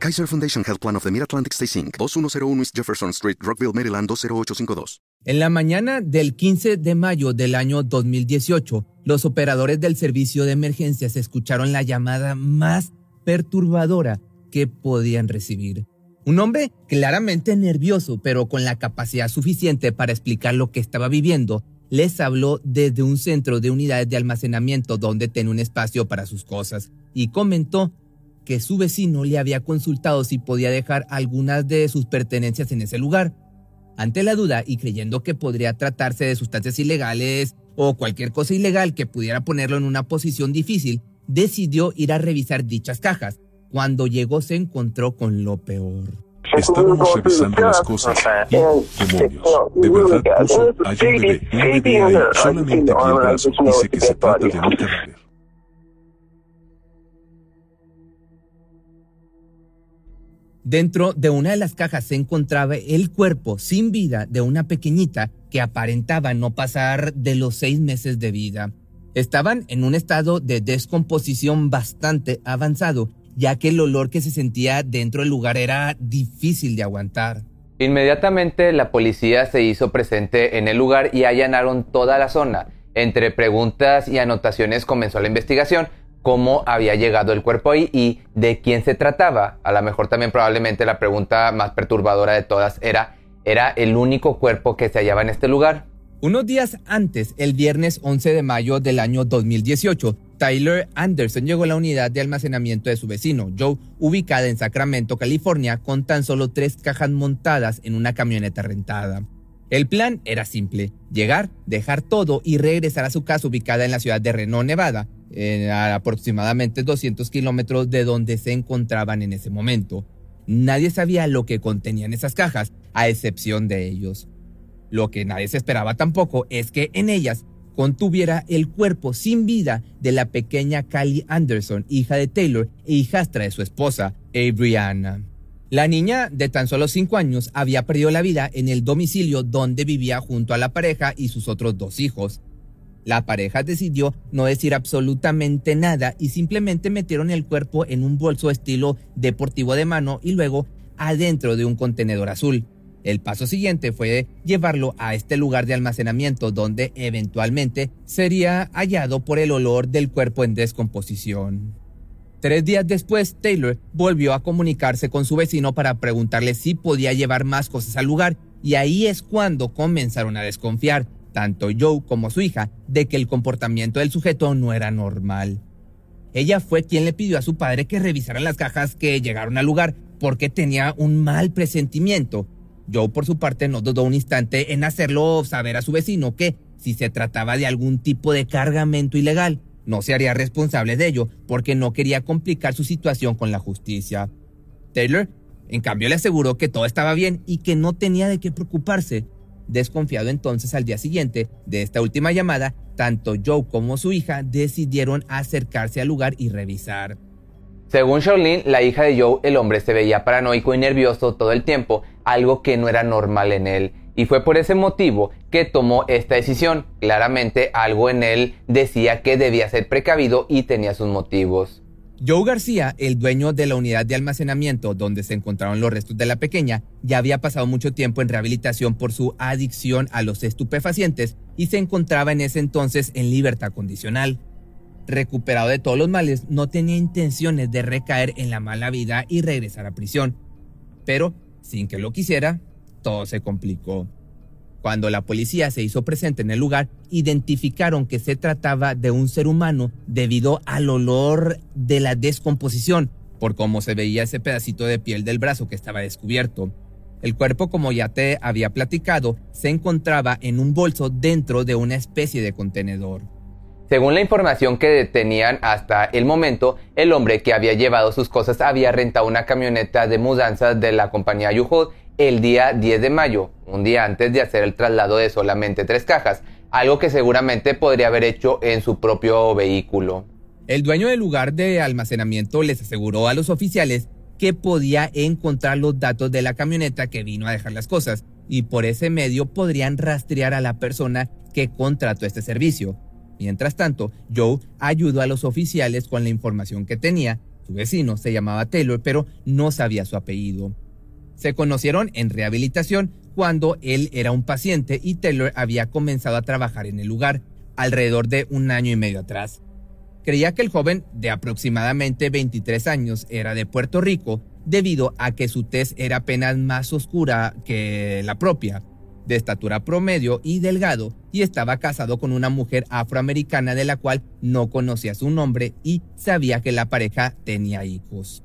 Kaiser Foundation Health Plan of the Mid-Atlantic Stay Inc., 2101 East Jefferson Street, Rockville, Maryland, 20852. En la mañana del 15 de mayo del año 2018, los operadores del servicio de emergencias escucharon la llamada más perturbadora que podían recibir. Un hombre claramente nervioso, pero con la capacidad suficiente para explicar lo que estaba viviendo, les habló desde un centro de unidades de almacenamiento donde tenía un espacio para sus cosas y comentó que su vecino le había consultado si podía dejar algunas de sus pertenencias en ese lugar. Ante la duda y creyendo que podría tratarse de sustancias ilegales o cualquier cosa ilegal que pudiera ponerlo en una posición difícil, decidió ir a revisar dichas cajas. Cuando llegó se encontró con lo peor. Estábamos revisando las cosas y, demonios, de verdad puso hay un bebé, un bebé ahí, solamente el brazo y sé que se trata de un cadáver. Dentro de una de las cajas se encontraba el cuerpo sin vida de una pequeñita que aparentaba no pasar de los seis meses de vida. Estaban en un estado de descomposición bastante avanzado, ya que el olor que se sentía dentro del lugar era difícil de aguantar. Inmediatamente la policía se hizo presente en el lugar y allanaron toda la zona. Entre preguntas y anotaciones comenzó la investigación, cómo había llegado el cuerpo ahí y de quién se trataba. A lo mejor también probablemente la pregunta más perturbadora de todas era, ¿era el único cuerpo que se hallaba en este lugar? Unos días antes, el viernes 11 de mayo del año 2018, Tyler Anderson llegó a la unidad de almacenamiento de su vecino, Joe, ubicada en Sacramento, California, con tan solo tres cajas montadas en una camioneta rentada. El plan era simple, llegar, dejar todo y regresar a su casa ubicada en la ciudad de Reno, Nevada, a aproximadamente 200 kilómetros de donde se encontraban en ese momento. Nadie sabía lo que contenían esas cajas, a excepción de ellos. Lo que nadie se esperaba tampoco es que en ellas contuviera el cuerpo sin vida de la pequeña Callie Anderson, hija de Taylor e hijastra de su esposa, Adriana. La niña de tan solo 5 años había perdido la vida en el domicilio donde vivía junto a la pareja y sus otros dos hijos. La pareja decidió no decir absolutamente nada y simplemente metieron el cuerpo en un bolso estilo deportivo de mano y luego adentro de un contenedor azul. El paso siguiente fue llevarlo a este lugar de almacenamiento donde eventualmente sería hallado por el olor del cuerpo en descomposición. Tres días después, Taylor volvió a comunicarse con su vecino para preguntarle si podía llevar más cosas al lugar y ahí es cuando comenzaron a desconfiar, tanto Joe como su hija, de que el comportamiento del sujeto no era normal. Ella fue quien le pidió a su padre que revisara las cajas que llegaron al lugar porque tenía un mal presentimiento. Joe por su parte no dudó un instante en hacerlo saber a su vecino que, si se trataba de algún tipo de cargamento ilegal, no se haría responsable de ello porque no quería complicar su situación con la justicia. Taylor, en cambio, le aseguró que todo estaba bien y que no tenía de qué preocuparse. Desconfiado entonces al día siguiente de esta última llamada, tanto Joe como su hija decidieron acercarse al lugar y revisar. Según Charlene, la hija de Joe, el hombre se veía paranoico y nervioso todo el tiempo, algo que no era normal en él y fue por ese motivo que tomó esta decisión. Claramente algo en él decía que debía ser precavido y tenía sus motivos. Joe García, el dueño de la unidad de almacenamiento donde se encontraron los restos de la pequeña, ya había pasado mucho tiempo en rehabilitación por su adicción a los estupefacientes y se encontraba en ese entonces en libertad condicional. Recuperado de todos los males, no tenía intenciones de recaer en la mala vida y regresar a prisión. Pero, sin que lo quisiera, todo se complicó. Cuando la policía se hizo presente en el lugar, identificaron que se trataba de un ser humano debido al olor de la descomposición, por cómo se veía ese pedacito de piel del brazo que estaba descubierto. El cuerpo, como ya te había platicado, se encontraba en un bolso dentro de una especie de contenedor. Según la información que tenían hasta el momento, el hombre que había llevado sus cosas había rentado una camioneta de mudanza de la compañía U-Haul el día 10 de mayo, un día antes de hacer el traslado de solamente tres cajas, algo que seguramente podría haber hecho en su propio vehículo. El dueño del lugar de almacenamiento les aseguró a los oficiales que podía encontrar los datos de la camioneta que vino a dejar las cosas y por ese medio podrían rastrear a la persona que contrató este servicio. Mientras tanto, Joe ayudó a los oficiales con la información que tenía. Su vecino se llamaba Taylor, pero no sabía su apellido. Se conocieron en rehabilitación cuando él era un paciente y Taylor había comenzado a trabajar en el lugar alrededor de un año y medio atrás. Creía que el joven de aproximadamente 23 años era de Puerto Rico debido a que su tez era apenas más oscura que la propia de estatura promedio y delgado, y estaba casado con una mujer afroamericana de la cual no conocía su nombre y sabía que la pareja tenía hijos.